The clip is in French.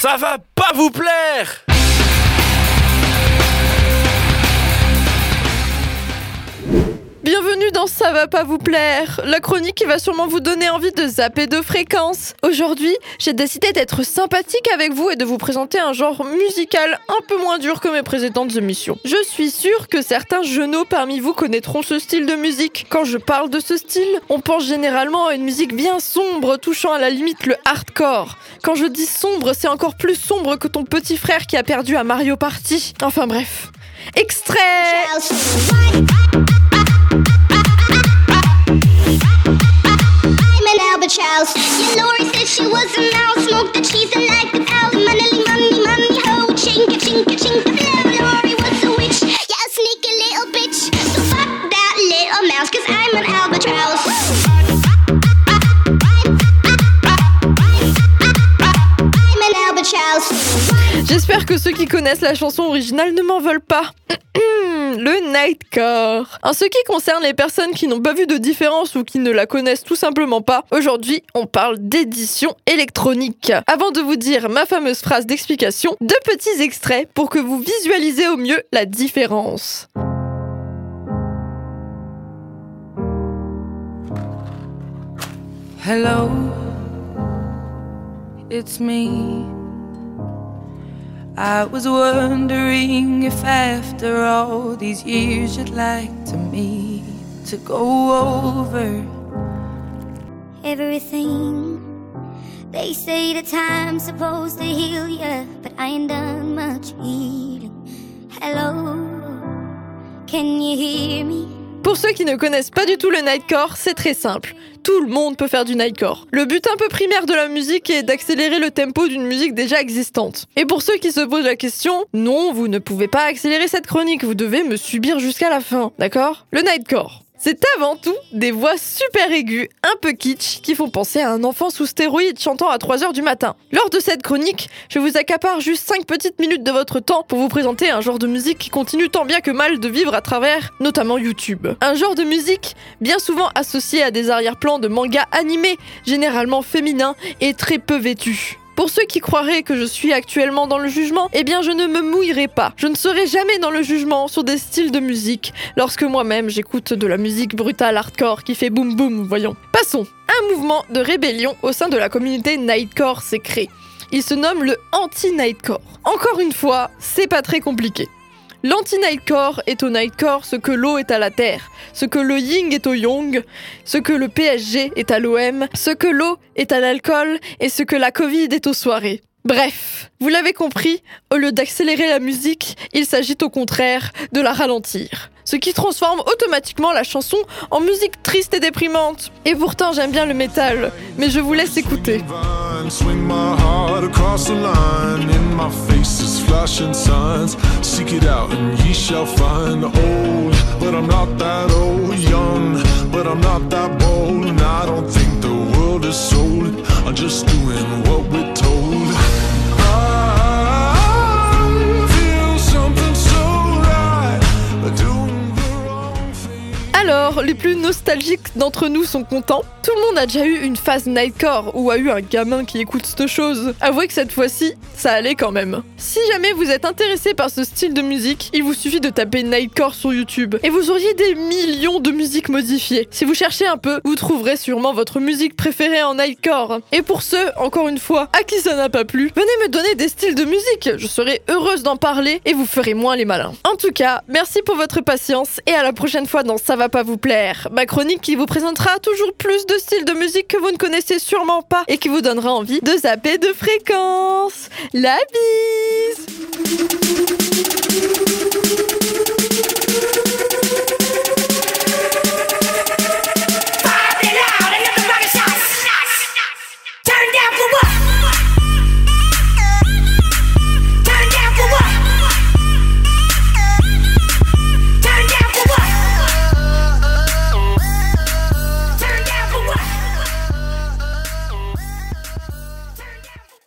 Ça va pas vous plaire dans Ça va pas vous plaire, la chronique va sûrement vous donner envie de zapper de fréquences. Aujourd'hui, j'ai décidé d'être sympathique avec vous et de vous présenter un genre musical un peu moins dur que mes précédentes émissions. Je suis sûre que certains genoux parmi vous connaîtront ce style de musique. Quand je parle de ce style, on pense généralement à une musique bien sombre, touchant à la limite le hardcore. Quand je dis sombre, c'est encore plus sombre que ton petit frère qui a perdu à Mario Party. Enfin bref. Extrait Albert Charles. Yeah, Lori said she was a mouse. Smoked the cheese and like the cow. Money, money, money, ho. Chinka, chinka, chinka, J'espère que ceux qui connaissent la chanson originale ne m'en veulent pas. le Nightcore. En ce qui concerne les personnes qui n'ont pas vu de différence ou qui ne la connaissent tout simplement pas, aujourd'hui on parle d'édition électronique. Avant de vous dire ma fameuse phrase d'explication, deux petits extraits pour que vous visualisez au mieux la différence. Hello, it's me. I was wondering if after all these years you'd like to meet to go over everything. They say the time's supposed to heal ya, but I ain't done much healing. Hello, can you hear me? Pour ceux qui ne connaissent pas du tout le Nightcore, c'est très simple. Tout le monde peut faire du Nightcore. Le but un peu primaire de la musique est d'accélérer le tempo d'une musique déjà existante. Et pour ceux qui se posent la question, non, vous ne pouvez pas accélérer cette chronique, vous devez me subir jusqu'à la fin, d'accord? Le Nightcore. C'est avant tout des voix super aiguës, un peu kitsch, qui font penser à un enfant sous stéroïdes chantant à 3h du matin. Lors de cette chronique, je vous accapare juste 5 petites minutes de votre temps pour vous présenter un genre de musique qui continue tant bien que mal de vivre à travers, notamment YouTube. Un genre de musique bien souvent associé à des arrière-plans de mangas animés, généralement féminins et très peu vêtus. Pour ceux qui croiraient que je suis actuellement dans le jugement, eh bien je ne me mouillerai pas. Je ne serai jamais dans le jugement sur des styles de musique, lorsque moi-même j'écoute de la musique brutale hardcore qui fait boum boum, voyons. Passons. Un mouvement de rébellion au sein de la communauté Nightcore s'est créé. Il se nomme le anti-Nightcore. Encore une fois, c'est pas très compliqué. L'anti-Nightcore est au Nightcore ce que l'eau est à la terre, ce que le Ying est au Yang, ce que le PSG est à l'OM, ce que l'eau est à l'alcool et ce que la Covid est aux soirées. Bref, vous l'avez compris, au lieu d'accélérer la musique, il s'agit au contraire de la ralentir. Ce qui transforme automatiquement la chanson en musique triste et déprimante. Et pourtant j'aime bien le métal, mais je vous laisse écouter. Face is flashing signs. Seek it out and ye shall find. Old, but I'm not that old. Young, but I'm not that bold. And I don't think the world is sold. I'm just doing Les plus nostalgiques d'entre nous sont contents. Tout le monde a déjà eu une phase Nightcore ou a eu un gamin qui écoute cette chose. Avouez que cette fois-ci, ça allait quand même. Si jamais vous êtes intéressé par ce style de musique, il vous suffit de taper Nightcore sur YouTube et vous auriez des millions de musiques modifiées. Si vous cherchez un peu, vous trouverez sûrement votre musique préférée en Nightcore. Et pour ceux, encore une fois, à qui ça n'a pas plu, venez me donner des styles de musique. Je serai heureuse d'en parler et vous ferez moins les malins. En tout cas, merci pour votre patience et à la prochaine fois dans Ça va pas vous Ma chronique qui vous présentera toujours plus de styles de musique que vous ne connaissez sûrement pas et qui vous donnera envie de zapper de fréquence. La bise